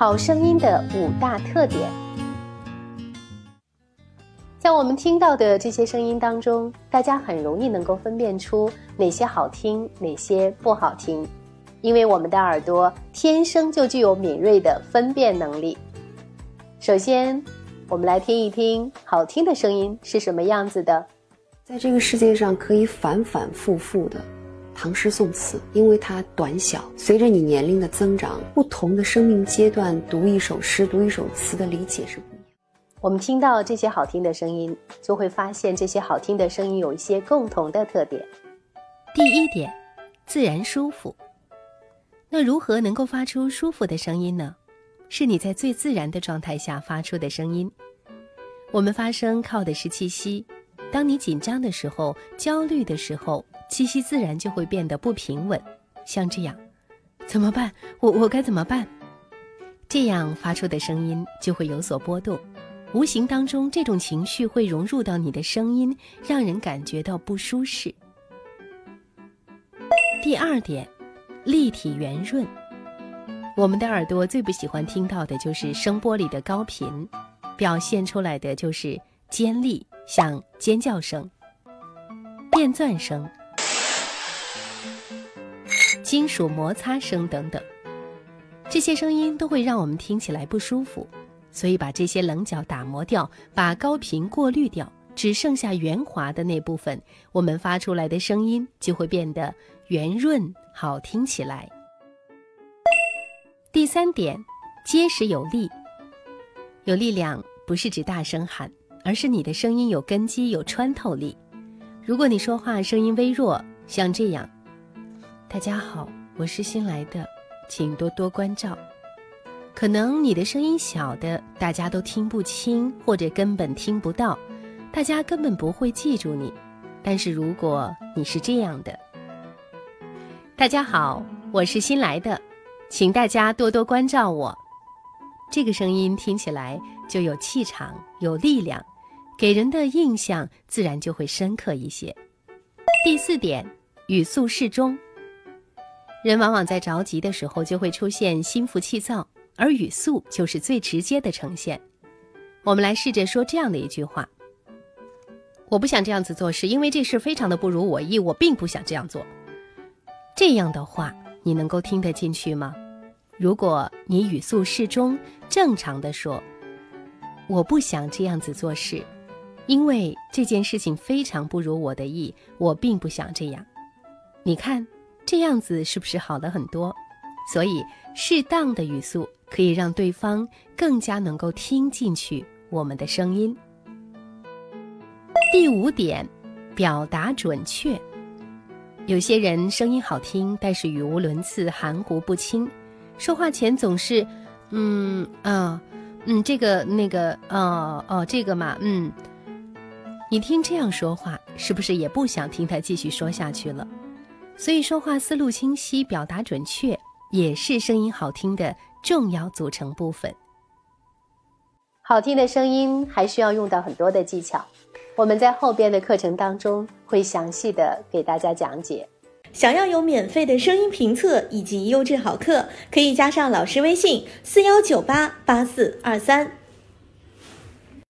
好声音的五大特点。在我们听到的这些声音当中，大家很容易能够分辨出哪些好听，哪些不好听，因为我们的耳朵天生就具有敏锐的分辨能力。首先，我们来听一听好听的声音是什么样子的。在这个世界上，可以反反复复的。唐诗宋词，因为它短小。随着你年龄的增长，不同的生命阶段，读一首诗、读一首词的理解是不一样。我们听到这些好听的声音，就会发现这些好听的声音有一些共同的特点。第一点，自然舒服。那如何能够发出舒服的声音呢？是你在最自然的状态下发出的声音。我们发声靠的是气息。当你紧张的时候、焦虑的时候。气息自然就会变得不平稳，像这样，怎么办？我我该怎么办？这样发出的声音就会有所波动，无形当中这种情绪会融入到你的声音，让人感觉到不舒适。第二点，立体圆润。我们的耳朵最不喜欢听到的就是声波里的高频，表现出来的就是尖利，像尖叫声、电钻声。金属摩擦声等等，这些声音都会让我们听起来不舒服，所以把这些棱角打磨掉，把高频过滤掉，只剩下圆滑的那部分，我们发出来的声音就会变得圆润好听起来。第三点，结实有力。有力量不是指大声喊，而是你的声音有根基、有穿透力。如果你说话声音微弱，像这样。大家好，我是新来的，请多多关照。可能你的声音小的，大家都听不清，或者根本听不到，大家根本不会记住你。但是如果你是这样的，大家好，我是新来的，请大家多多关照我。这个声音听起来就有气场、有力量，给人的印象自然就会深刻一些。第四点，语速适中。人往往在着急的时候就会出现心浮气躁，而语速就是最直接的呈现。我们来试着说这样的一句话：“我不想这样子做事，因为这事非常的不如我意，我并不想这样做。”这样的话，你能够听得进去吗？如果你语速适中，正常的说：“我不想这样子做事，因为这件事情非常不如我的意，我并不想这样。”你看。这样子是不是好了很多？所以，适当的语速可以让对方更加能够听进去我们的声音。第五点，表达准确。有些人声音好听，但是语无伦次、含糊不清，说话前总是“嗯啊嗯这个那个哦哦这个嘛嗯”。你听这样说话，是不是也不想听他继续说下去了？所以，说话思路清晰，表达准确，也是声音好听的重要组成部分。好听的声音还需要用到很多的技巧，我们在后边的课程当中会详细的给大家讲解。想要有免费的声音评测以及优质好课，可以加上老师微信：四幺九八八四二三。